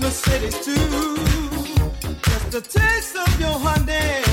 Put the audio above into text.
Too. Just a taste of your honey.